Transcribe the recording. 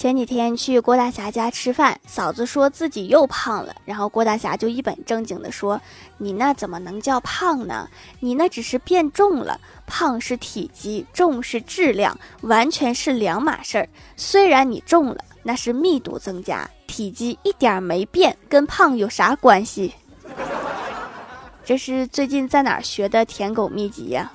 前几天去郭大侠家吃饭，嫂子说自己又胖了，然后郭大侠就一本正经地说：“你那怎么能叫胖呢？你那只是变重了，胖是体积，重是质量，完全是两码事儿。虽然你重了，那是密度增加，体积一点没变，跟胖有啥关系？”这是最近在哪儿学的舔狗秘籍呀？